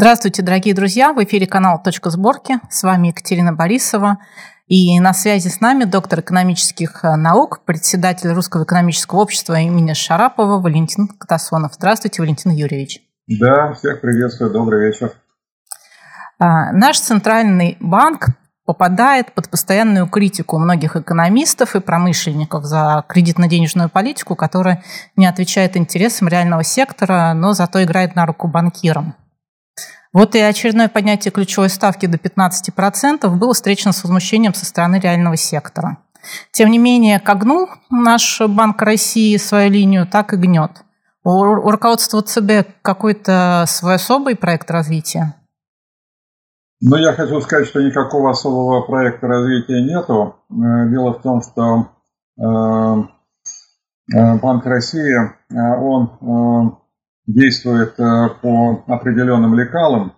Здравствуйте, дорогие друзья! В эфире канал «Точка сборки». С вами Екатерина Борисова. И на связи с нами доктор экономических э, наук, председатель Русского экономического общества имени Шарапова Валентин Катасонов. Здравствуйте, Валентин Юрьевич. Да, всех приветствую, добрый вечер. А, наш центральный банк попадает под постоянную критику многих экономистов и промышленников за кредитно-денежную политику, которая не отвечает интересам реального сектора, но зато играет на руку банкирам. Вот и очередное поднятие ключевой ставки до 15% было встречено с возмущением со стороны реального сектора. Тем не менее, как гнул наш Банк России свою линию, так и гнет. У руководства ЦБ какой-то свой особый проект развития? Ну, я хочу сказать, что никакого особого проекта развития нету. Э, дело в том, что э, э, Банк России, он действует по определенным лекалам.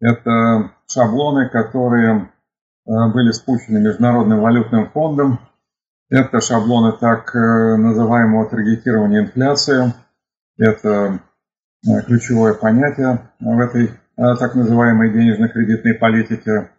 Это шаблоны, которые были спущены Международным валютным фондом. Это шаблоны так называемого таргетирования инфляции. Это ключевое понятие в этой так называемой денежно-кредитной политики.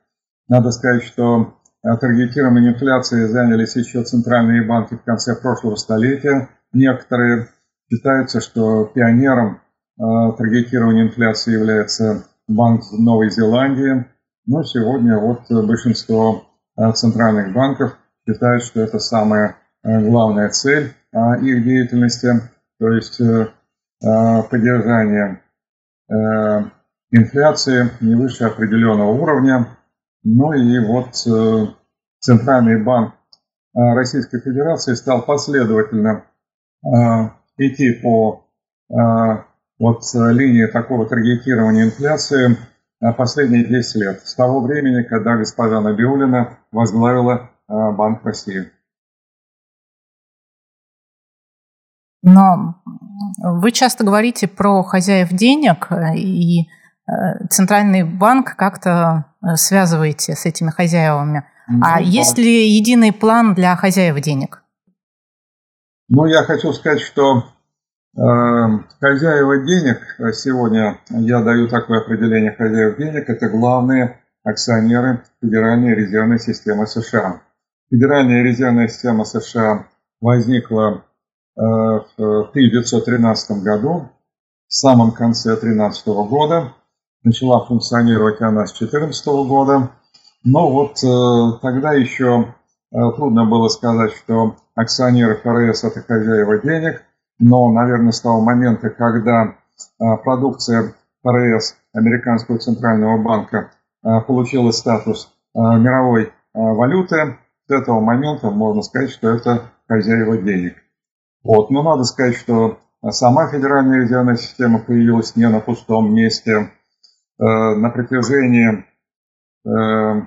Надо сказать, что таргетированием инфляции занялись еще центральные банки в конце прошлого столетия. Некоторые считаются, что пионером таргетирования инфляции является Банк Новой Зеландии. Но сегодня вот большинство центральных банков считают, что это самая главная цель их деятельности, то есть поддержание инфляции не выше определенного уровня. Ну и вот э, Центральный банк Российской Федерации стал последовательно идти по вот линии такого таргетирования инфляции последние 10 лет, с того времени, когда госпожа Набиулина возглавила Банк России. Но вы часто говорите про хозяев денег и Э, центральный банк как-то э, связываете с этими хозяевами. Ну, а да. есть ли единый план для хозяев денег? Ну, я хочу сказать, что э, хозяева денег, сегодня я даю такое определение хозяев денег, это главные акционеры Федеральной резервной системы США. Федеральная резервная система США возникла э, в 1913 году, в самом конце 2013 года, Начала функционировать она с 2014 года. Но вот э, тогда еще э, трудно было сказать, что акционеры ФРС – это хозяева денег. Но, наверное, с того момента, когда э, продукция ФРС, Американского центрального банка, э, получила статус э, мировой валюты, с этого момента можно сказать, что это хозяева денег. Вот. Но надо сказать, что сама Федеральная резервная система появилась не на пустом месте. Э, на протяжении э,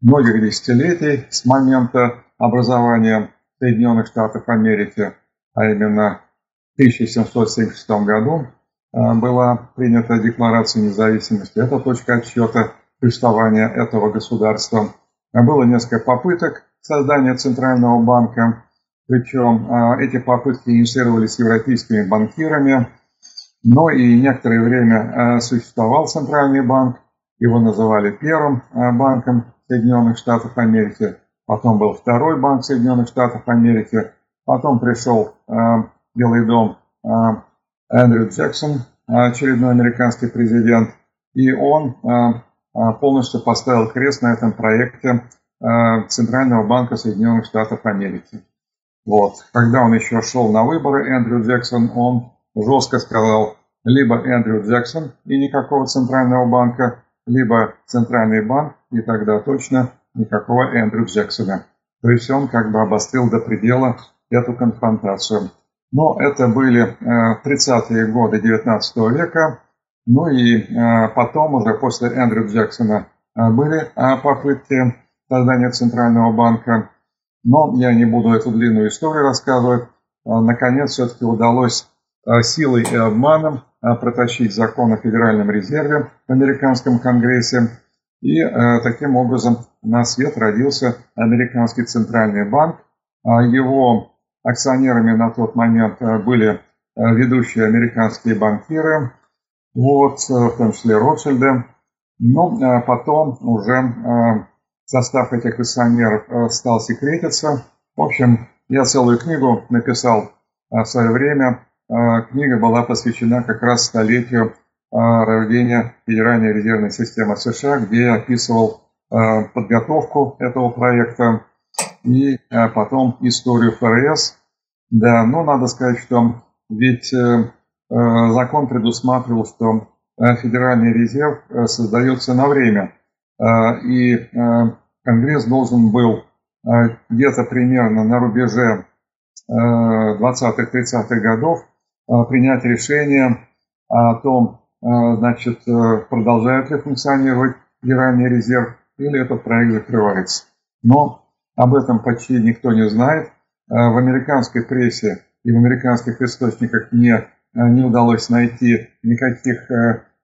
многих десятилетий с момента образования Соединенных Штатов Америки, а именно 1776 году э, была принята Декларация независимости. Это точка отсчета существования этого государства. Было несколько попыток создания Центрального банка, причем эти попытки инициировались европейскими банкирами, но и некоторое время э, существовал Центральный банк, его называли первым э, банком Соединенных Штатов Америки, потом был второй банк Соединенных Штатов Америки, потом пришел э, Белый дом Эндрю Джексон, очередной американский президент, и он полностью поставил крест на этом проекте Центрального банка Соединенных Штатов Америки. Вот. Когда он еще шел на выборы, Эндрю Джексон, он жестко сказал, либо Эндрю Джексон и никакого центрального банка, либо центральный банк, и тогда точно никакого Эндрю Джексона. То есть он как бы обострил до предела эту конфронтацию. Но это были 30-е э, годы 19 века. Ну и э, потом уже после Эндрю Джексона э, были попытки создания Центрального банка. Но я не буду эту длинную историю рассказывать. Наконец все-таки удалось силой и обманом протащить закон о Федеральном резерве в американском конгрессе. И таким образом на свет родился американский центральный банк. А его акционерами на тот момент э, были э, ведущие американские банкиры. вот, в том числе Ротшильды. Но потом уже состав этих акционеров стал секретиться. В общем, я целую книгу написал в свое время. Книга была посвящена как раз столетию рождения Федеральной резервной системы США, где я описывал подготовку этого проекта и потом историю ФРС. Да, но надо сказать, что ведь э, э, закон предусматривал, что э, Федеральный резерв создается на время, и Конгресс должен был где-то примерно на рубеже 20-30-х годов принять решение о том, значит, продолжает ли функционировать Федеральный резерв или этот проект закрывается. Но об этом почти никто не знает. В американской прессе и в американских источниках мне не удалось найти никаких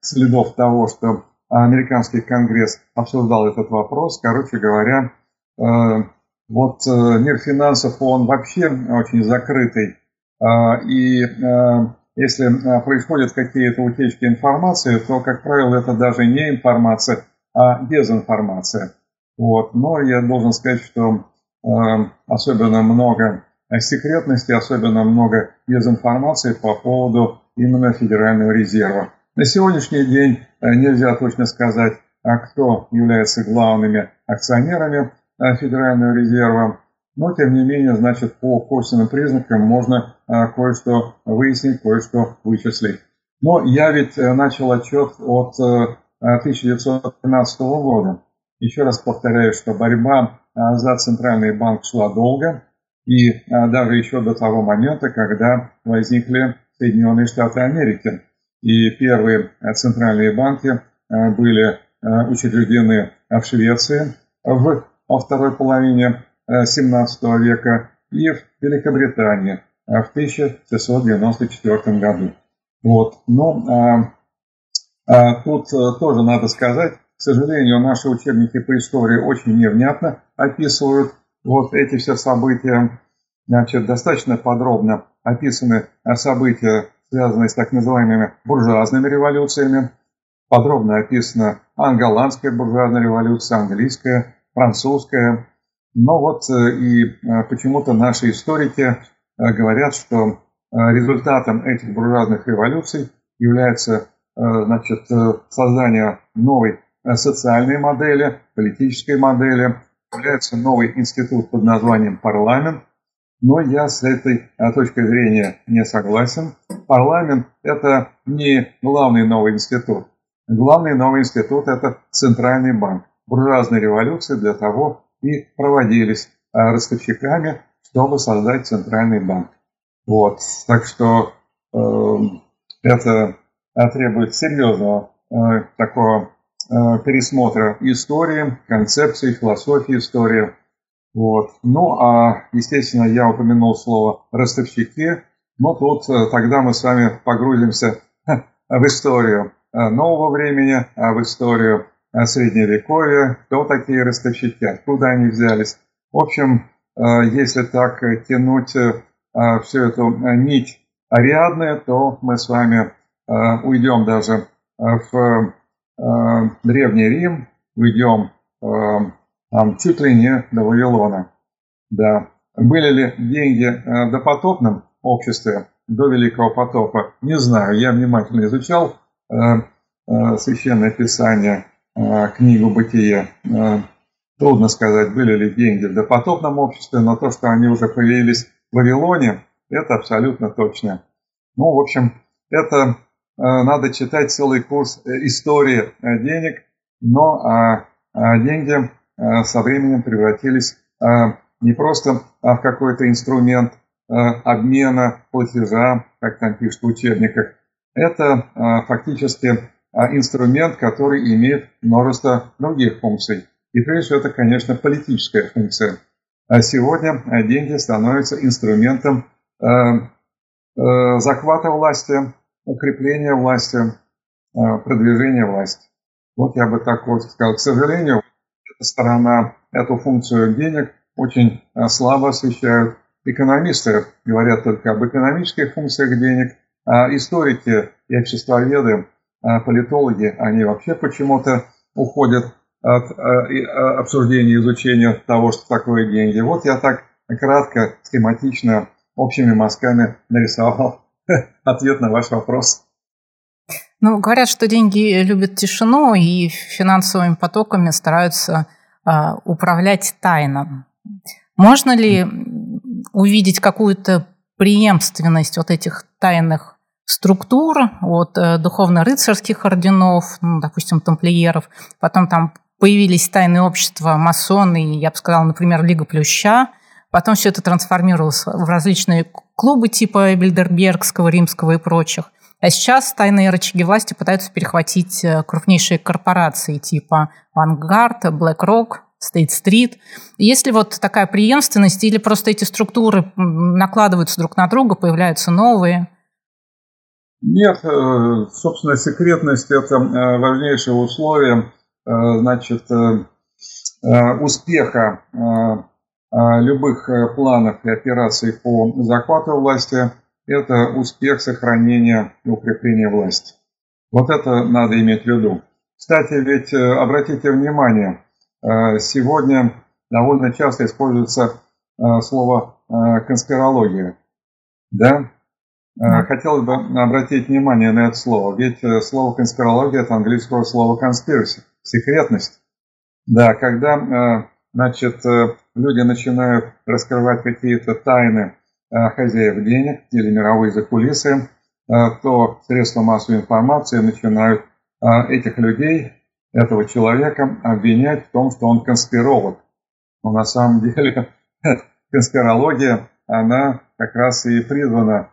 следов того, что американский конгресс обсуждал этот вопрос. Короче говоря, вот мир финансов, он вообще очень закрытый. И если происходят какие-то утечки информации, то, как правило, это даже не информация, а дезинформация. Вот. Но я должен сказать, что особенно много секретности, особенно много дезинформации по поводу именно Федерального резерва. На сегодняшний день э, нельзя точно сказать, а кто является главными акционерами э, Федерального резерва, но тем не менее, значит, по косвенным признакам можно э, кое-что выяснить, кое-что вычислить. Но я ведь начал отчет от 1913 года. Еще раз повторяю, что борьба за центральный банк шла долго, и а, даже еще до того момента, когда возникли Соединенные Штаты Америки. И первые а, центральные банки а, были учреждены в Швеции в, во второй половине 17 века и в Великобритании в 1694 году. Вот. Но а, а, тут тоже надо сказать, к сожалению, наши учебники по истории очень невнятно описывают вот эти все события, значит, достаточно подробно описаны события, связанные с так называемыми буржуазными революциями. Подробно описана англо-голландская буржуазная революция, английская, французская. Но вот э, и э, почему-то наши историки э, говорят, что результатом этих буржуазных революций является значит, создание новой социальной модели, политической модели, появляется новый институт под названием парламент, но я с этой а, точки зрения не согласен. Парламент – это не главный новый институт. Главный новый институт – это Центральный банк. Буржуазные революции для того и проводились а, ростовщиками, чтобы создать Центральный банк. Вот. Так что э, это требует серьезного э, такого Э, пересмотра истории, концепции, философии истории. Вот. Ну, а, естественно, я упомянул слово «ростовщики», но тут э, тогда мы с вами погрузимся в историю э, нового времени, а в историю Средневековья, кто такие ростовщики, откуда они взялись. В общем, если так тянуть всю эту нить Ариадны, то мы с вами уйдем даже в Э, Древний Рим, уйдем э, там, чуть ли не до Вавилона. Да. Были ли деньги э, в допотопном обществе, до Великого потопа? Не знаю, я внимательно изучал Священное Писание, книгу Бытия. Трудно сказать, были ли деньги в допотопном обществе, но то, что они уже появились в Вавилоне, это абсолютно точно. Ну, в общем, это Э, надо читать целый курс э, истории э, денег, но а, а деньги со временем превратились не просто в какой-то инструмент обмена, платежа, как там пишут в учебниках. Это фактически инструмент, который имеет множество других функций. И прежде всего это, конечно, политическая функция. А сегодня деньги становятся инструментом захвата власти, укрепление власти, э, продвижение власти. Вот я бы так вот сказал. К сожалению, эта сторона, эту функцию денег очень э, слабо освещают. Экономисты говорят только об экономических функциях денег, а историки и обществоведы политологи, они вообще почему-то уходят от обсуждения, изучения того, что такое деньги. Вот я так кратко, схематично, общими мазками нарисовал ответ на ваш вопрос. Ну, говорят, что деньги любят тишину и финансовыми потоками стараются э, управлять тайно. Можно ли увидеть какую-то преемственность вот этих тайных структур от э, духовно-рыцарских орденов, ну, допустим, тамплиеров, потом там появились тайные общества, масоны, я бы сказала, например, Лига Плюща, потом все это трансформировалось в различные клубы типа Бильдербергского, Римского и прочих. А сейчас тайные рычаги власти пытаются перехватить э, крупнейшие корпорации типа Vanguard, BlackRock, State Street. Есть ли вот такая преемственность или просто эти структуры накладываются друг на друга, появляются новые? Нет, э, собственно, секретность – это э, важнейшее условие значит, успеха любых планов и операций по захвату власти – это успех сохранения и укрепления власти. Вот это надо иметь в виду. Кстати, ведь э, обратите внимание, э, сегодня довольно часто используется э, слово конспирология. Да? Хотелось бы обратить внимание на это слово. Ведь слово конспирология от английского слова conspiracy, секретность. Да, когда значит, люди начинают раскрывать какие-то тайны Э, хозяев денег или мировые закулисы, э, то средства массовой информации начинают э, этих людей, этого человека обвинять в том, что он конспиролог. Но на самом деле конспирология, она как раз и призвана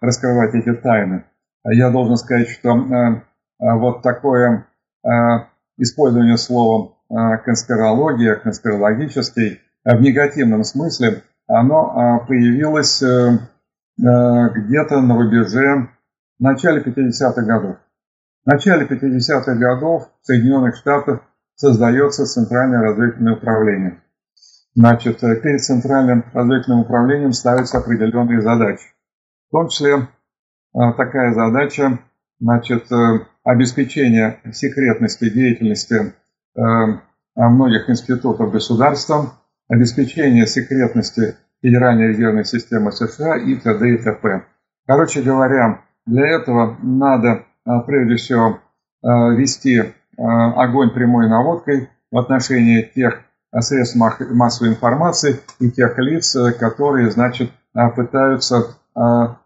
раскрывать эти тайны. Я должен сказать, что вот такое использование слова конспирология, конспирологический в негативном смысле – оно а, появилось э, э, где-то на рубеже в начале 50-х годов. В начале 50-х годов в Соединенных Штатах создается Центральное разведывательное управление. Значит, э, перед Центральным разведывательным управлением ставятся определенные задачи. В том числе такая задача, значит, обеспечение секретности деятельности многих институтов государства, обеспечение секретности Федеральной резервной системы США и т.д. и т.п. Короче говоря, для этого надо а, прежде всего а, вести а, огонь прямой наводкой в отношении тех средств массовой информации и тех лиц, которые, значит, пытаются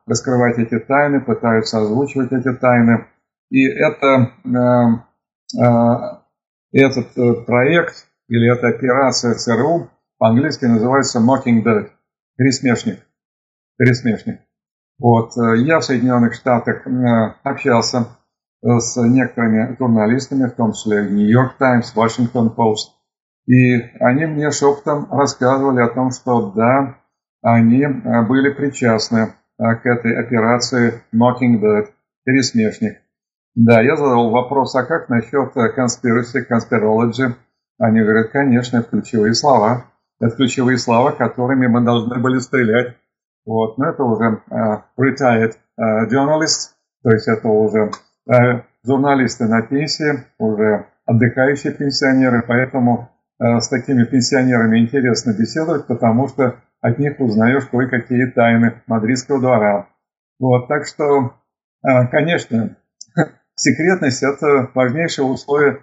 раскрывать эти тайны, пытаются озвучивать эти тайны. И это, этот э, проект или эта операция ЦРУ по-английски называется mockingbird, пересмешник, пересмешник. Вот. Э, я в Соединенных Штатах э, общался э, с некоторыми журналистами, в том числе Нью-Йорк Таймс, Вашингтон Пост, и они мне шепотом рассказывали о том, что да, они были причастны к этой операции Mockingbird, пересмешник. Да, я задал вопрос, а как насчет conspiracy, conspirology? Они говорят, конечно, ключевые слова. Это ключевые слова, которыми мы должны были стрелять. Вот. Но это уже uh, retired uh, journalist, то есть это уже uh, журналисты на пенсии, уже отдыхающие пенсионеры, поэтому uh, с такими пенсионерами интересно беседовать, потому что от них узнаешь кое-какие тайны мадридского двора. Вот, так что, uh, конечно, секретность – это важнейшее условие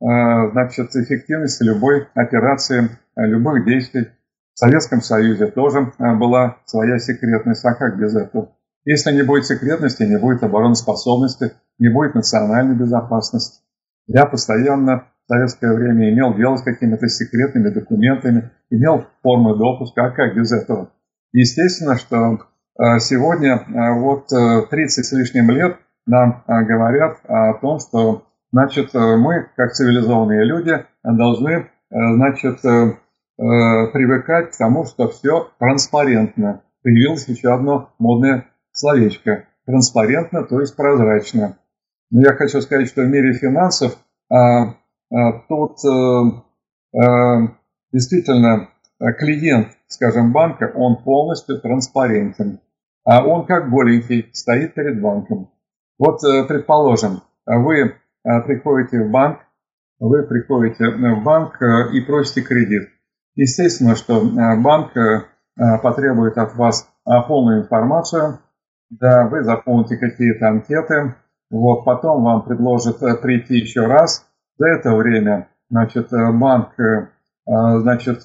значит, эффективности любой операции Э, любых действий. В Советском Союзе тоже э, была своя секретность, а как без этого? Если не будет секретности, не будет обороноспособности, не будет национальной безопасности. Я постоянно в советское время имел дело с какими-то секретными документами, имел формы допуска, а как без этого? Естественно, что э, сегодня, вот 30 с лишним лет, нам говорят о том, что значит, мы, как цивилизованные люди, должны значит, Э, привыкать к тому, что все транспарентно. Появилось еще одно модное словечко. Транспарентно, то есть прозрачно. Но я хочу сказать, что в мире финансов а, а, тут а, действительно клиент, скажем, банка, он полностью транспарентен. А он как голенький стоит перед банком. Вот, предположим, вы приходите в банк, вы приходите в банк и просите кредит. Естественно, что банк потребует от вас полную информацию, да, вы заполните какие-то анкеты, вот, потом вам предложат прийти еще раз. За это время, значит, банк, значит,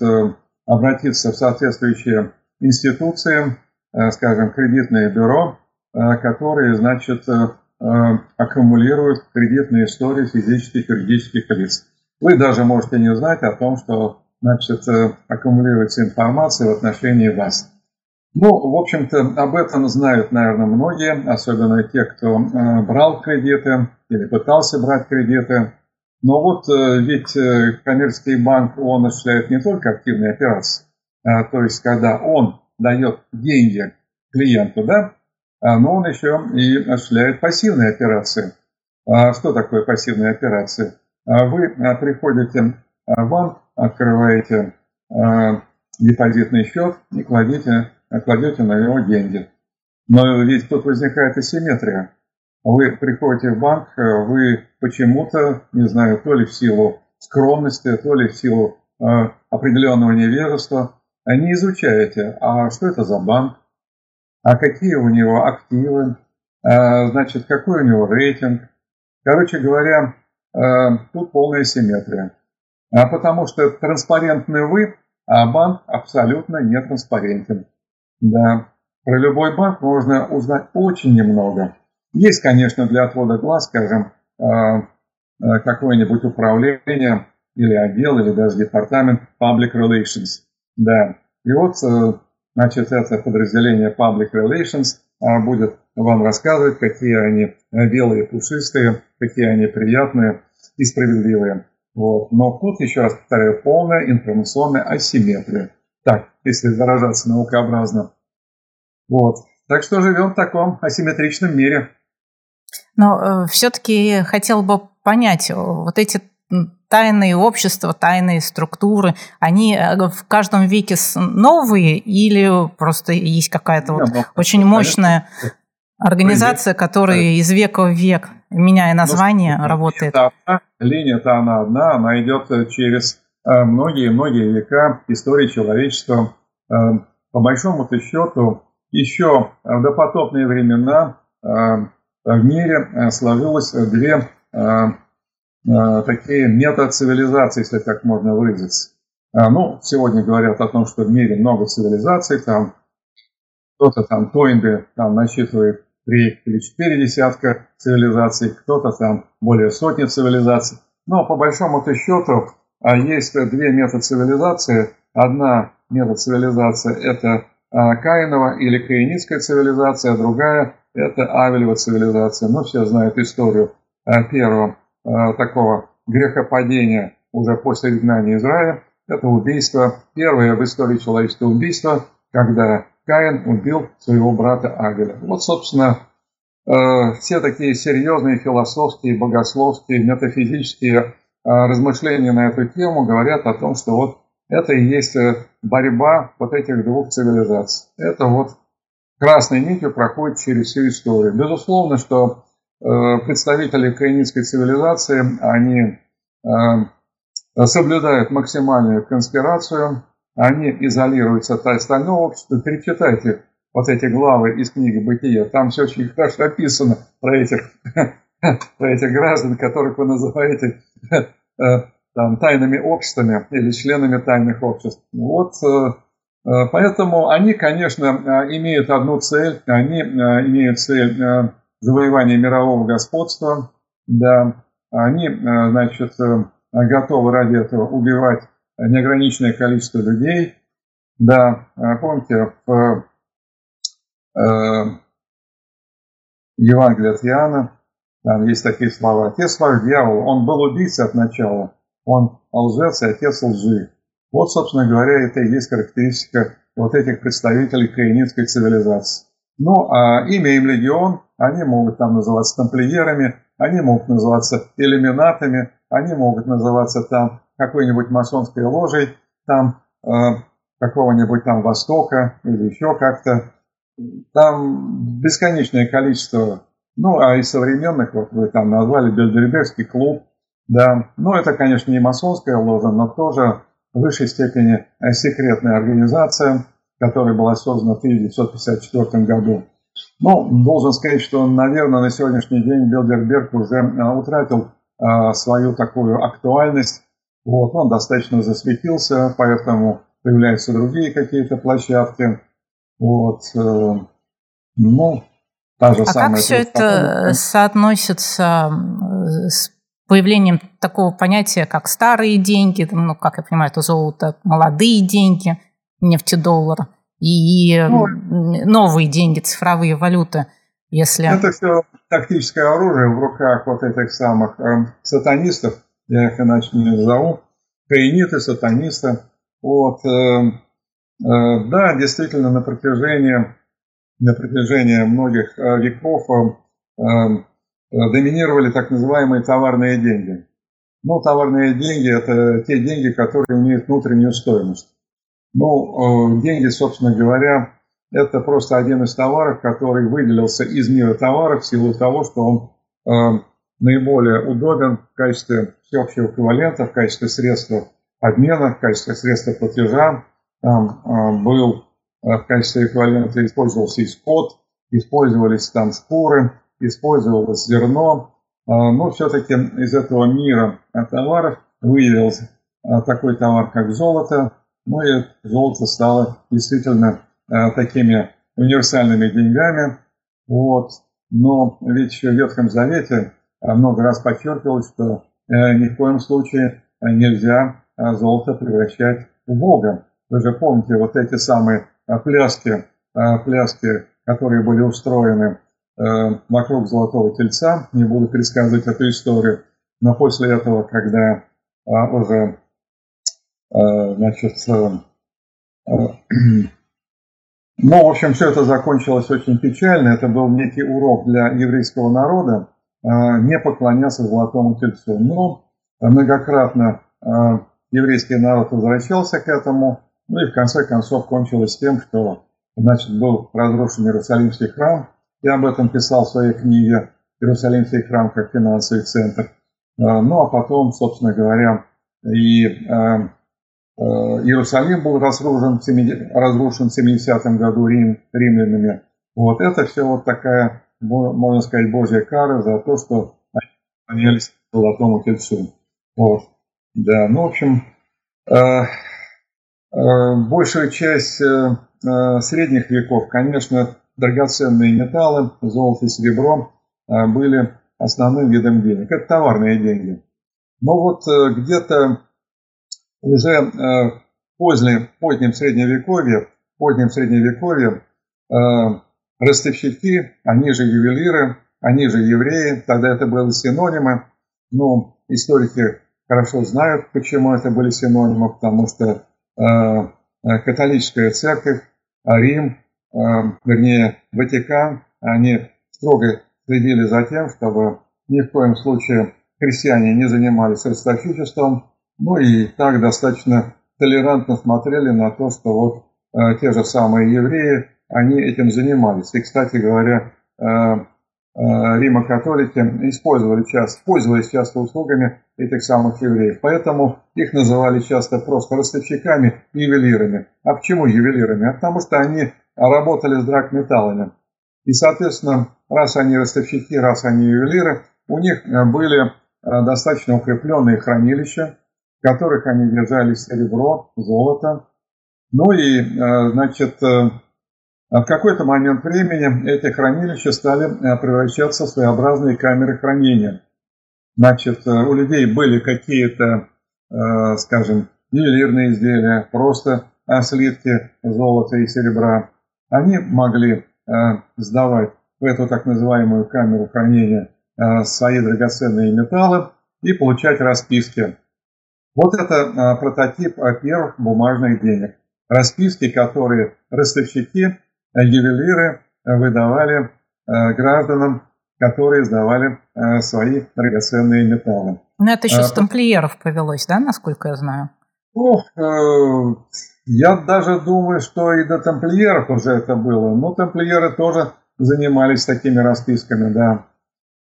обратиться в соответствующие институции, э, скажем, кредитное бюро, э, которые, значит, э, аккумулируют кредитные истории физических и юридических лиц. Вы даже можете не знать о том, что, значит, аккумулируется информация в отношении вас. Ну, в общем-то, об этом знают, наверное, многие, особенно те, кто брал кредиты или пытался брать кредиты. Но вот э, ведь э, коммерческий банк, он осуществляет не только активные операции, а, то есть когда он дает деньги клиенту, да, но он еще и осуществляет пассивные операции. А что такое пассивные операции? Вы приходите в банк, открываете депозитный счет и кладете, кладете на него деньги. Но ведь тут возникает асимметрия. Вы приходите в банк, вы почему-то, не знаю, то ли в силу скромности, то ли в силу определенного невежества, не изучаете, а что это за банк, а какие у него активы, э, значит, какой у него рейтинг. Короче говоря, э, тут полная симметрия. А потому что транспарентны вы, а банк абсолютно не транспарентен. Да, про любой банк можно узнать очень немного. Есть, конечно, для отвода глаз, скажем, э, э, какое-нибудь управление или отдел, или даже департамент Public Relations. Да. И вот, значит, это подразделение Public Relations будет вам рассказывать, какие они белые, пушистые, какие они приятные и справедливые. Вот. Но тут, еще раз повторяю, полная информационная асимметрия. Так, если выражаться наукообразно. Вот. Так что живем в таком асимметричном мире. Но э, все-таки хотел бы понять, э, вот эти тайные общества, тайные структуры, они э, в каждом веке новые или просто есть какая-то вот ну, очень мощная организация, которая из века в век, меняя ну, название, ну, работает? Линия-то она одна, она идет через многие-многие века истории человечества. По большому-то счету, еще в допотопные времена в мире э, сложилось две э, э, такие метацивилизации, если так можно выразиться. Ну, сегодня говорят о том, что в мире много цивилизаций, там кто-то там Тойнби там насчитывает три или четыре десятка цивилизаций, кто-то там более сотни цивилизаций. Но по большому-то счету есть две метацивилизации. Одна метацивилизация – это Каинова или Каинитская цивилизация, а другая это Авелева цивилизация. Мы все знают историю первого такого грехопадения уже после изгнания Израиля. Это убийство, первое в истории человечества убийство, когда Каин убил своего брата Авеля. Вот, собственно, э, все такие серьезные философские, богословские, метафизические размышления на эту тему говорят о том, что вот это и есть борьба вот этих двух цивилизаций. Это вот красной нитью проходит через всю историю. Безусловно, что э, представители каинитской цивилизации, они э, соблюдают максимальную конспирацию, они изолируются от остального общества. Перечитайте вот эти главы из книги «Бытия». Там все очень хорошо описано про этих, про этих граждан, которых вы называете э, там, тайными обществами или членами тайных обществ. Вот Э, поэтому они, конечно, э, имеют одну цель, они э, имеют цель завоевания мирового господства, да, они, значит, готовы ради этого убивать неограниченное количество людей, да, помните, в Евангелии от Иоанна, там есть такие слова. Отец ваш дьявол, он был убийцей от начала, он лжец и отец лжи. Вот, собственно говоря, это и есть характеристика вот этих представителей каинитской цивилизации. Ну, а имя им легион, они могут там называться тамплиерами, они могут называться иллюминатами, они могут называться там какой-нибудь масонской ложей, там э, какого-нибудь там Востока или еще как-то. Там бесконечное количество Ну, а из современных, вот вы там назвали Бельдербергский клуб, да. Ну, это, конечно, не масонская ложа, но тоже в высшей степени секретная организация, которая была создана в 1954 году. Ну, должен сказать, что, наверное, на сегодняшний день Билдерберг уже утратил свою такую актуальность. Вот, он достаточно засветился, поэтому появляются другие какие-то площадки. Вот, э, ну, та же а самая... как все это соотносится с появлением такого понятия, как старые деньги, ну, как я понимаю, это золото, молодые деньги, нефтедоллар, и ну, новые деньги, цифровые валюты, если... Это все тактическое оружие в руках вот этих самых э, сатанистов, я их иначе не назову, каиниты, сатанисты. Вот, э, э, да, действительно, на протяжении, на протяжении многих э, веков э, э, доминировали так называемые товарные деньги. Ну, товарные деньги – это те деньги, которые имеют внутреннюю стоимость. Ну, э, деньги, собственно говоря, это просто один из товаров, который выделился из мира товаров в силу того, что он э, наиболее удобен в качестве всеобщего эквивалента, в качестве средства обмена, в качестве средства платежа. Там э, был э, в качестве эквивалента использовался и скот, использовались там шкуры, использовалось зерно. Э, но все-таки из этого мира товаров выявился э, такой товар, как золото. Ну и золото стало действительно Э, такими универсальными деньгами. Вот. Но ведь в Ветхом Завете э, много раз подчеркивалось, что э, ни в коем случае нельзя золото превращать в Бога. Вы же помните вот эти самые пляски, пляски, которые были устроены вокруг Золотого Тельца. Не буду пересказывать эту историю. Но после этого, когда уже значит, ну, в общем, все это закончилось очень печально. Это был некий урок для еврейского народа а, не поклоняться золотому тельцу. Но многократно а, еврейский народ возвращался к этому, ну и в конце концов кончилось тем, что значит, был разрушен Иерусалимский храм. Я об этом писал в своей книге «Иерусалимский храм как финансовый центр». Ну а потом, собственно говоря, и Э, Иерусалим был разрушен в 70-м году Рим, римлянами. Вот это все вот такая, можно сказать, божья кара за то, что они поклонялись золотому тельцу. Вот. Да, ну, в общем, э, э, большая часть средних веков, конечно, драгоценные металлы, золото и серебро были основным видом денег. Это товарные деньги. Но вот где-то уже э, позднем, позднем средневековье, позднем средневековье э, ростовщики, они же ювелиры, они же евреи, тогда это были синонимы. Ну, историки хорошо знают, почему это были синонимы, потому что э, католическая церковь, Рим, вернее, Ватикан, они строго следили за тем, чтобы ни в коем случае христиане не занимались ростовщичеством, ну и так достаточно толерантно смотрели на то, что вот э, те же самые евреи, они этим занимались. И, кстати говоря, э, э, Рима-католики использовали часто, пользовались часто услугами этих самых евреев. Поэтому их называли часто просто ростовщиками ювелирами. А почему ювелирами? А потому что они работали с драгметаллами. И, соответственно, раз они ростовщики, раз они ювелиры, у них были достаточно укрепленные хранилища, которых они держали серебро, золото. Ну и, э, значит, э, в какой-то момент времени эти хранилища стали э, превращаться в своеобразные камеры хранения. Значит, у людей были какие-то, скажем, ювелирные изделия, просто слитки золота и серебра. Они могли сдавать в эту так называемую камеру хранения свои драгоценные металлы и получать расписки вот это а, прототип а, первых бумажных денег. Расписки, которые ростовщики, а, ювелиры выдавали гражданам, которые сдавали свои драгоценные металлы. Но это еще а, с тамплиеров повелось, да, насколько я знаю? Ну, я даже думаю, что и до тамплиеров уже это было. Но тамплиеры тоже занимались такими расписками, да.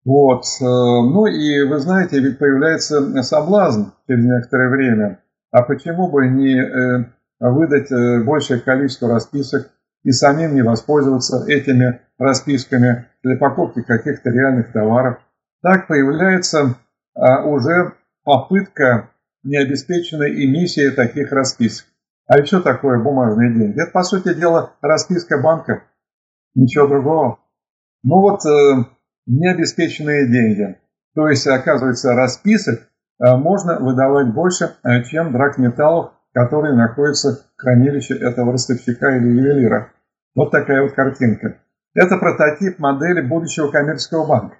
Вот. Э, ну и вы знаете, ведь появляется соблазн через некоторое время. А почему бы не э, выдать э, большее количество расписок и самим не воспользоваться этими расписками для покупки каких-то реальных товаров? Так появляется а, уже попытка необеспеченной эмиссии таких расписок. А еще такое бумажные деньги? Это, по сути дела, расписка банка. Ничего другого. Ну вот, необеспеченные деньги. То есть, оказывается, расписок э, можно выдавать больше, э, чем драгметаллов, которые находятся в хранилище этого ростовщика или ювелира. Вот такая вот картинка. Это прототип модели будущего коммерческого банка.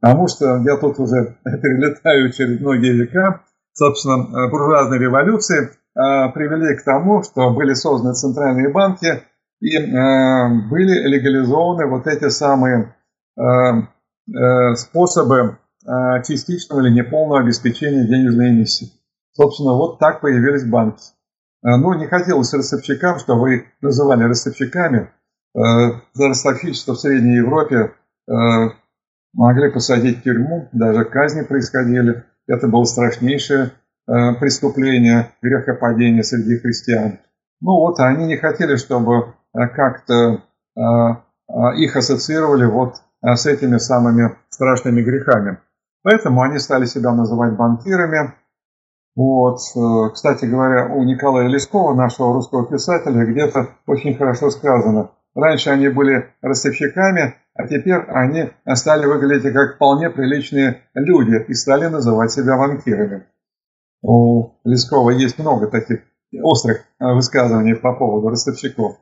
Потому что я тут уже перелетаю через многие века. Собственно, э, буржуазные революции привели к тому, что были созданы центральные банки и были легализованы вот эти самые способы э, частичного или неполного обеспечения денежной эмиссии. Собственно, вот так появились банки. Ну, не хотелось ростовщикам, что вы называли ростовщиками. За ростовщичество в Средней Европе могли посадить в тюрьму, даже казни происходили. Это было страшнейшее преступление, грехопадение среди христиан. Ну вот, они не хотели, чтобы как-то их ассоциировали вот Э, с этими самыми страшными грехами. Поэтому они стали себя называть банкирами. Вот. Э, кстати говоря, у Николая Лескова, нашего русского писателя, где-то очень хорошо сказано. Раньше они были ростовщиками, а теперь они стали выглядеть как вполне приличные люди и стали называть себя банкирами. У Лескова есть много таких острых э, высказываний по поводу ростовщиков.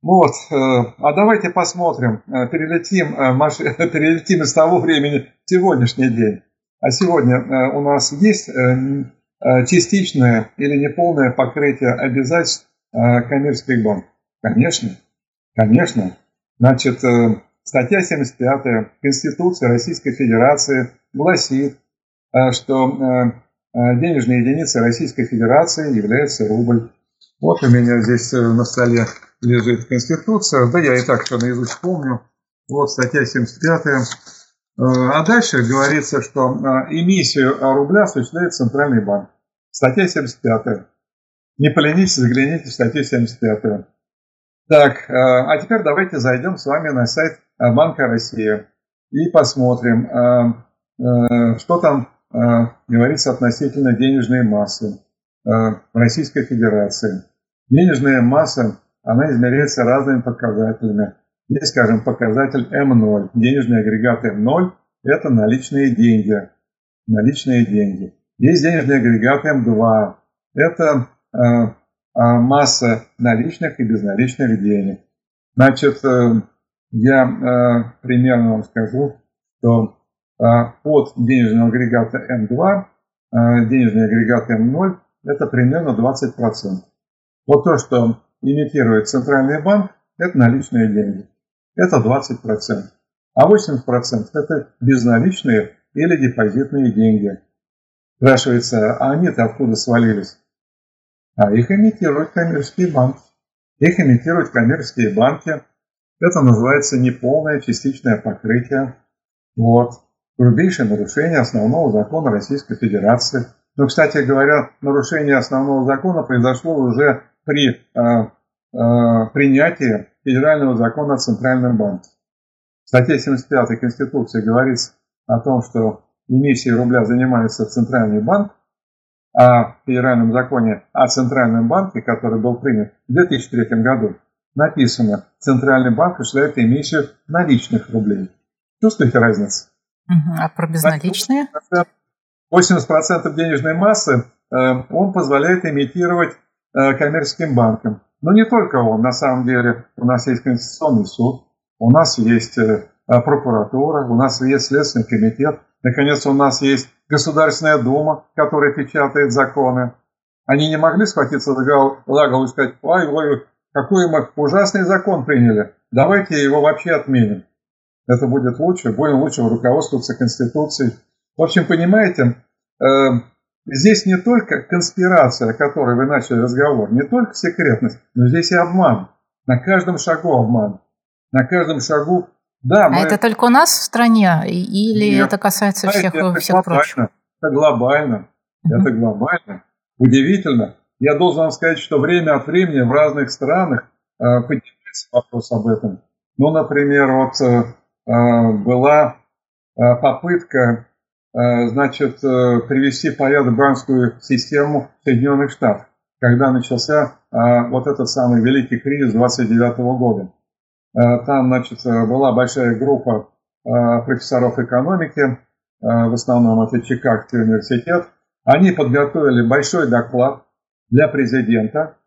Вот, э, а давайте посмотрим, э, перелетим, э, перелетим из того времени в сегодняшний день. А сегодня у нас есть частичное или неполное покрытие обязательств коммерческих банков? Конечно, конечно. Значит, статья 75 Конституции Российской Федерации гласит, что денежной единицей Российской Федерации является рубль. Вот у меня здесь на столе лежит Конституция. Да я и так все наизусть помню. Вот статья 75. Э, а дальше говорится, что э, эмиссию рубля осуществляет Центральный банк. Статья 75. Не поленитесь, загляните в статью 75. Так, э, а теперь давайте зайдем с вами на сайт Банка России и посмотрим, что там говорится относительно денежной массы Российской Федерации. Денежная масса она измеряется разными показателями. Есть, скажем, показатель М0. Денежный агрегат М0 – это наличные деньги. Наличные деньги. Есть денежный агрегат М2. Это э, э, масса наличных и безналичных денег. Значит, э, я э, примерно вам скажу, что э, от денежного агрегата М2 э, денежный агрегат М0 – это примерно 20%. Вот то, что имитирует центральный банк, это наличные деньги. Это 20%. А 80% это безналичные или депозитные деньги. Спрашивается, а они-то откуда свалились? А их имитируют коммерческие банки. Их имитируют коммерческие банки. Это называется неполное частичное покрытие. Вот. Грубейшее нарушение основного закона Российской Федерации. Но, кстати говоря, нарушение основного закона произошло уже при э, э, принятии федерального закона о Центральном банке. В статье 75 Конституции говорится о том, что эмиссией рубля занимается Центральный банк, а в федеральном законе о Центральном банке, который был принят в 2003 году, написано, Центральный банк осуществляет эмиссию наличных рублей. Чувствуете разницу? А про безналичные? 80% денежной массы э, он позволяет имитировать Э, коммерческим банкам. Но не только он, на самом деле у нас есть Конституционный суд, у нас есть э, прокуратура, у нас есть Следственный комитет, наконец у нас есть Государственная Дума, которая печатает законы. Они не могли схватиться за голову и сказать, ой, ой, какой мы ужасный закон приняли, давайте его вообще отменим. Это будет лучше, будем лучше руководствоваться Конституцией. В общем, понимаете, э, Здесь не только конспирация, о которой вы начали разговор, не только секретность, но здесь и обман. На каждом шагу обман. На каждом шагу да, а мы... это только у нас в стране или Нет, это касается всех, это всех прочих? Это глобально. Uh-huh. Это глобально. Удивительно. Я должен вам сказать, что время от времени в разных странах э, поднимается вопрос об этом. Ну, например, вот э, э была э, попытка значит, э, привести в порядок банковскую систему Соединенных Штатов, когда начался э, вот этот самый великий кризис 29 года. Э, там, значит, э, была большая группа э, профессоров экономики, в основном это Чикагский университет. Они подготовили большой доклад для президента.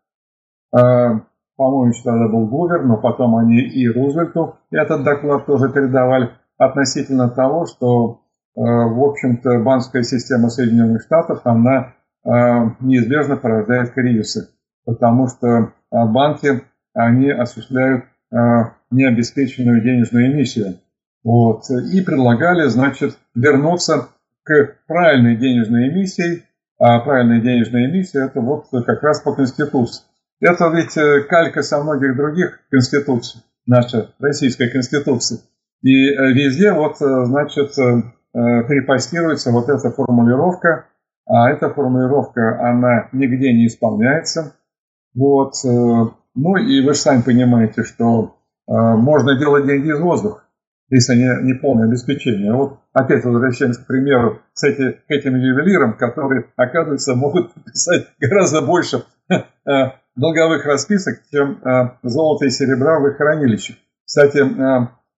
По-моему, тогда был Гувер, но потом они и Рузвельту этот доклад тоже передавали относительно того, что, в общем-то, банковская система Соединенных Штатов, она неизбежно порождает кризисы, потому что банки, они осуществляют необеспеченную денежную эмиссию. Вот. И предлагали, значит, вернуться к правильной денежной эмиссии. А правильная денежная эмиссия – это вот как раз по Конституции. Это ведь э, калька со многих других конституций, наша российская конституция. И э, везде вот, э, значит, перепостируется вот эта формулировка, а эта формулировка, она нигде не исполняется. Вот. Ну и вы же сами понимаете, что а, можно делать деньги из воздуха, если не, не полное обеспечение. Вот опять возвращаемся к примеру с эти, к этим ювелирам, которые, оказывается, могут писать гораздо больше долговых расписок, чем золота и серебра в их хранилищах. Кстати,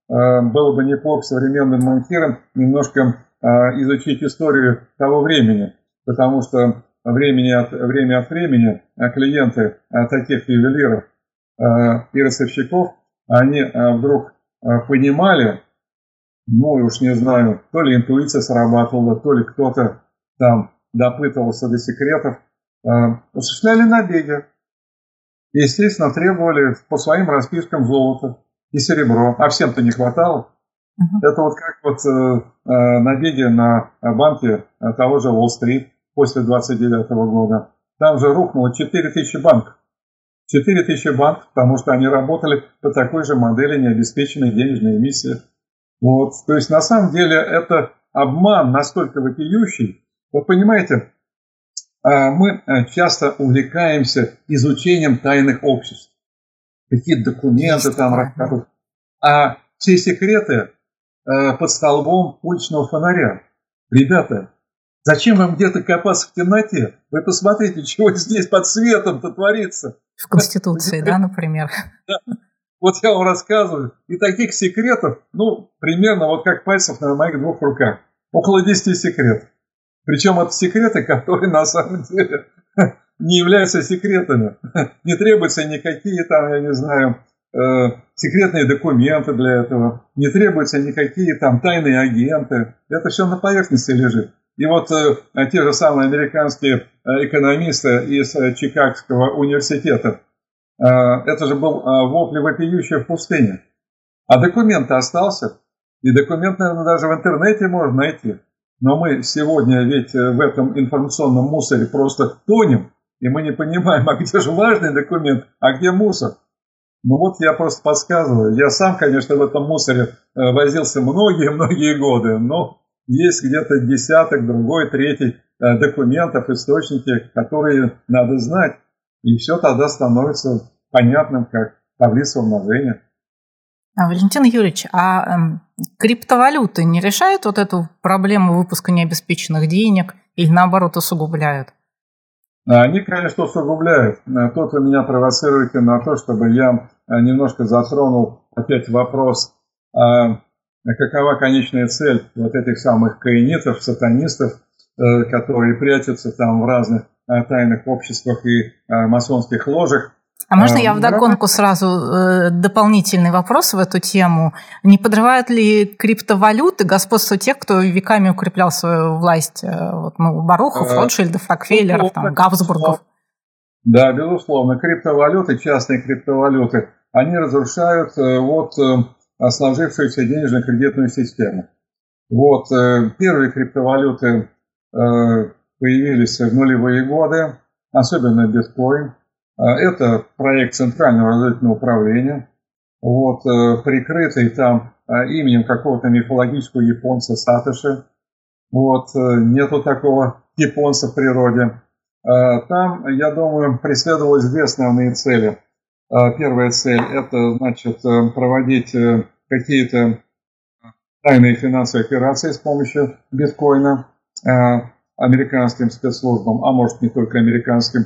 было бы неплохо современным банкирам немножко изучить историю того времени, потому что времени от, время от времени клиенты таких ювелиров и ростовщиков они э, вдруг э, понимали, ну уж не знаю, то ли интуиция срабатывала, то ли кто-то там допытывался до секретов, э, осуществляли набеги. Естественно, требовали по своим распискам золото и серебро, а всем-то не хватало. Uh-huh. Это вот как вот э, набеги на банки того же Уолл-стрит после 29 года. Там же рухнуло 4000 банков. 4 тысячи банков, потому что они работали по такой же модели необеспеченной денежной эмиссии. Вот. То есть на самом деле это обман настолько вопиющий. Вот понимаете, а, мы э, часто увлекаемся изучением тайных обществ. Какие документы там рассказывают. А все секреты э, под столбом уличного фонаря. Ребята, зачем вам где-то копаться в темноте? Вы посмотрите, чего здесь под светом-то творится. В Конституции, да, например? Вот я вам рассказываю. И таких секретов, ну, примерно вот как пальцев на моих двух руках. Около 10 секретов. Причем это секреты, которые на самом деле не являются секретами. Не требуются никакие там, я не знаю, э, секретные документы для этого. Не требуются никакие там тайные агенты. Это все на поверхности лежит. И вот э, те же самые американские э, экономисты из Чикагского университета, это же был э, вопль вопиющий в пустыне. А документ остался, и документ, наверное, даже в интернете можно найти. Но мы сегодня ведь в этом информационном мусоре просто тонем, и мы не понимаем, а где же важный документ, а где мусор. Ну вот я просто подсказываю. Я сам, конечно, в этом мусоре э, возился многие-многие годы, но есть где-то десяток, другой, третий э, документов, источники, которые надо знать. И все тогда становится понятным, как таблица умножения. А, Валентин Юрьевич, а эм, криптовалюты не решают вот эту проблему выпуска необеспеченных денег или наоборот усугубляют? Они, конечно, усугубляют. Э, тут вы меня провоцируете на то, чтобы я э, немножко затронул опять вопрос какова конечная цель вот этих самых каинитов, сатанистов, э, которые прячутся там в разных тайных обществах и масонских ложах. А можно я вдогонку сразу э, дополнительный вопрос в эту тему? Не подрывают ли криптовалюты господство тех, кто веками укреплял свою власть? Вот, ну, Барухов, Ротшильдов, Рокфеллеров, там, Габсбургов. Да, безусловно. Криптовалюты, частные криптовалюты, они разрушают вот сложившуюся денежно-кредитную систему. Вот, э, первые криптовалюты э, появились в нулевые годы, особенно биткоин. Э, это проект Центрального разведывательного управления. вот, прикрытый там именем какого-то мифологического японца Сатоши. Вот, нету такого японца в природе. Там, я думаю, преследовалось две основные цели. Первая цель – это, значит, проводить какие-то тайные финансовые операции с помощью биткоина э, американским спецслужбам, а может не только американским.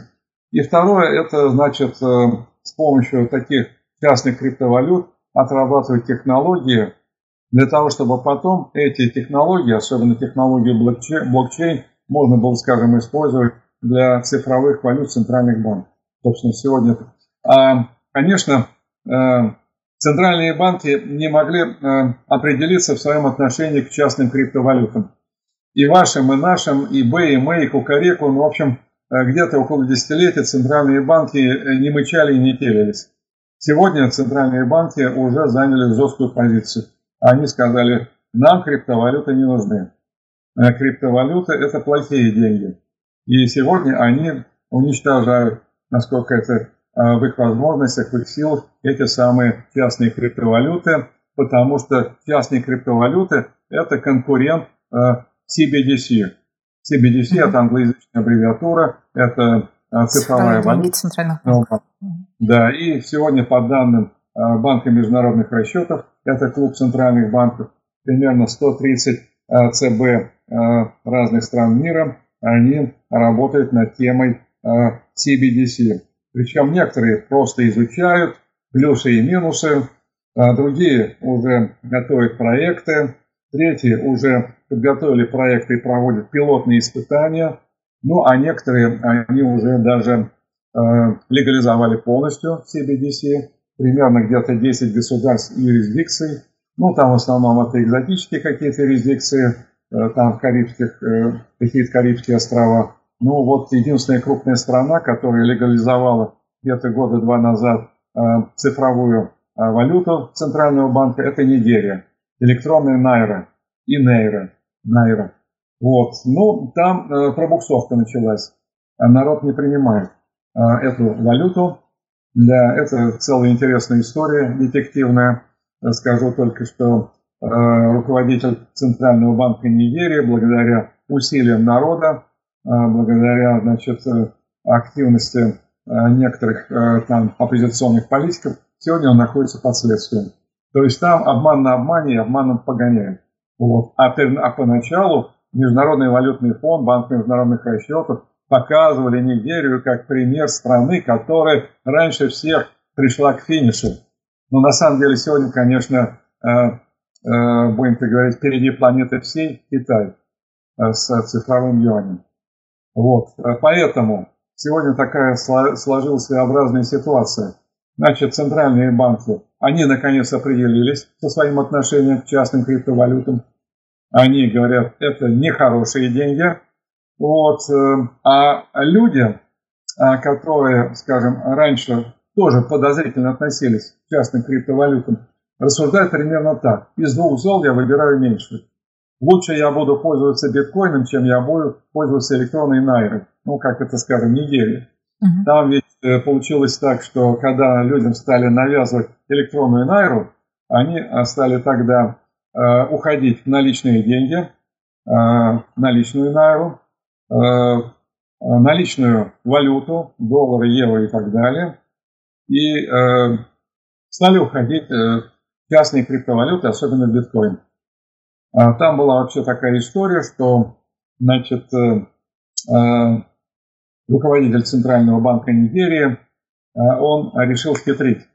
И второе, это значит э, с помощью таких частных криптовалют отрабатывать технологии для того, чтобы потом эти технологии, особенно технологии блокчейн, блокчейн можно было, скажем, использовать для цифровых валют центральных банков. Собственно, сегодня. А, конечно, э, Центральные банки не могли э, определиться в своем отношении к частным криптовалютам. И вашим, и нашим, и Б, и М, и Кукареку, ну, в общем, где-то около десятилетия центральные банки э, не мычали и не телились. Сегодня центральные банки уже заняли жесткую позицию. Они сказали, нам криптовалюты не нужны. Криптовалюты – это плохие деньги. И сегодня они уничтожают, насколько это Э, в их возможностях, в их силах эти самые частные криптовалюты, потому что частные криптовалюты – это конкурент э, CBDC. CBDC это англоязычная аббревиатура, это э, цифровая валюта. Центральных банков. Да, и сегодня по данным Банка международных расчетов, это клуб центральных банков, примерно 130 ЦБ разных стран мира, они работают над темой CBDC. Причем некоторые просто изучают плюсы и минусы, а другие уже готовят проекты, третьи уже подготовили проекты и проводят пилотные испытания, ну а некоторые, они уже даже э, легализовали полностью CBDC, примерно где-то 10 государств и юрисдикций, ну там в основном это экзотические какие-то юрисдикции, э, там карибских, э, какие-то Карибские острова, ну вот единственная крупная страна, которая легализовала где-то года два назад э, цифровую э, валюту Центрального банка, это Нигерия. Электронная найра и нейра. Найра. Вот. Ну, там э, пробуксовка началась. Народ не принимает эту валюту. Для это целая интересная история, детективная. Скажу только, что руководитель Центрального банка Нигерии, благодаря усилиям народа, а, благодаря значит, э, активности э, некоторых э, там оппозиционных политиков, сегодня он находится под следствием. То есть там обман на обмане и обманом погоняют. Вот. А, а поначалу Международный валютный фонд, Банк международных расчетов показывали Нигерию как пример страны, которая раньше всех пришла к финишу. Но на самом деле сегодня, конечно, будем так говорить, впереди планеты всей Китай с цифровым юанем. Вот. Э, поэтому сегодня такая сложилась своеобразная ситуация. Значит, центральные банки, они наконец определились со своим отношением к частным криптовалютам. Они говорят, это нехорошие деньги. Вот. Э, а люди, а, которые, скажем, раньше тоже подозрительно относились к частным криптовалютам, рассуждают примерно так. Из двух зол я выбираю меньше. Лучше я буду пользоваться биткоином, чем я буду пользоваться электронной найрой. Ну, как это, скажем, Нигерия. Uh-huh. Там ведь э, получилось так, что когда людям стали навязывать электронную найру, они э, стали тогда э, уходить в наличные деньги, э, наличную найру, э, наличную валюту, доллары, евро и так далее. И э, стали уходить э, в частные криптовалюты, особенно в биткоин. А там была вообще такая история, что, значит, э, э, руководитель Центрального банка Нигерии, э, он решил схитрить.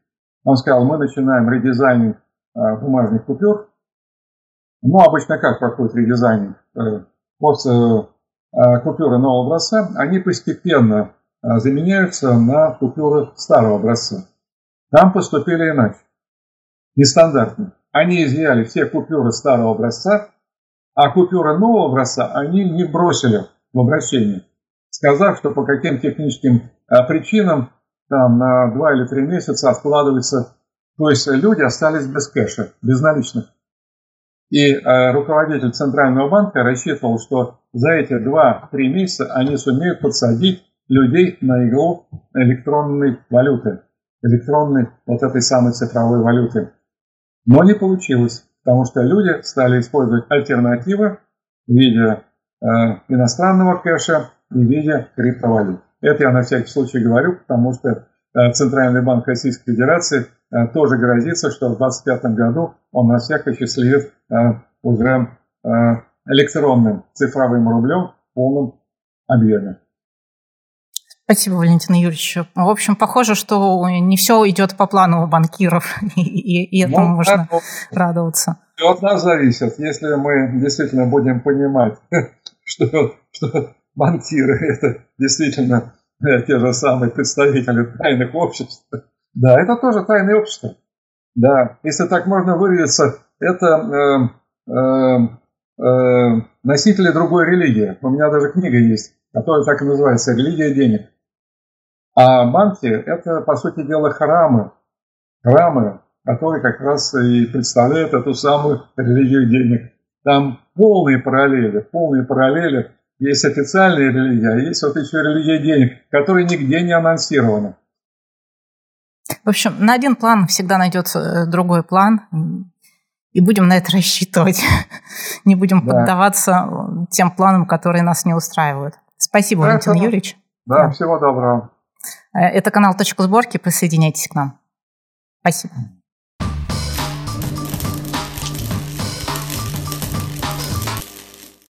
Он сказал, мы начинаем редизайнинг бумажных купюр. Ну, обычно как проходит редизайнинг? Вот купюры нового образца, они постепенно заменяются на купюры старого образца. Там поступили иначе, нестандартно. Они изъяли все купюры старого образца, а купюры нового образца они не бросили в обращение, сказав, что по каким техническим э, причинам там на два или три месяца откладывается, то есть люди остались без кэша, без наличных. И э, руководитель Центрального банка рассчитывал, что за эти 2-3 месяца они сумеют подсадить людей на иглу электронной валюты. электронной, вот этой самой цифровой валюты. Но не получилось, потому что люди стали использовать альтернативы в виде э, иностранного кэша и в виде криптовалют. Это я на всякий случай говорю, потому что э, Центральный банк Российской Федерации э, тоже грозится, что в 2025 году он на всех осчастливит э, уже электронным цифровым рублем в полном объеме. Спасибо, Валентин Юрьевич. В общем, похоже, что не все идет по плану у банкиров, и, и этому ну, можно да, радоваться. Все от нас зависит. Если мы действительно будем понимать, что, что банкиры – это действительно э, те же самые представители тайных обществ, да, это тоже тайное общество. Да, если так можно выразиться, это э, э, э, носители другой религии. У меня даже книга есть, которая так и называется «Религия денег». А банки – это, по сути дела, храмы. Храмы, которые как раз и представляют эту самую религию денег. Там полные параллели, полные параллели. Есть официальная религия, а есть вот еще религия денег, которая нигде не анонсирована. В общем, на один план всегда найдется э, другой план, и будем на это рассчитывать. не будем да. поддаваться тем планам, которые нас не устраивают. Спасибо, Валентин Юрьевич. Да, да, всего доброго. Э, это канал «Точка сборки». Присоединяйтесь к нам. Спасибо.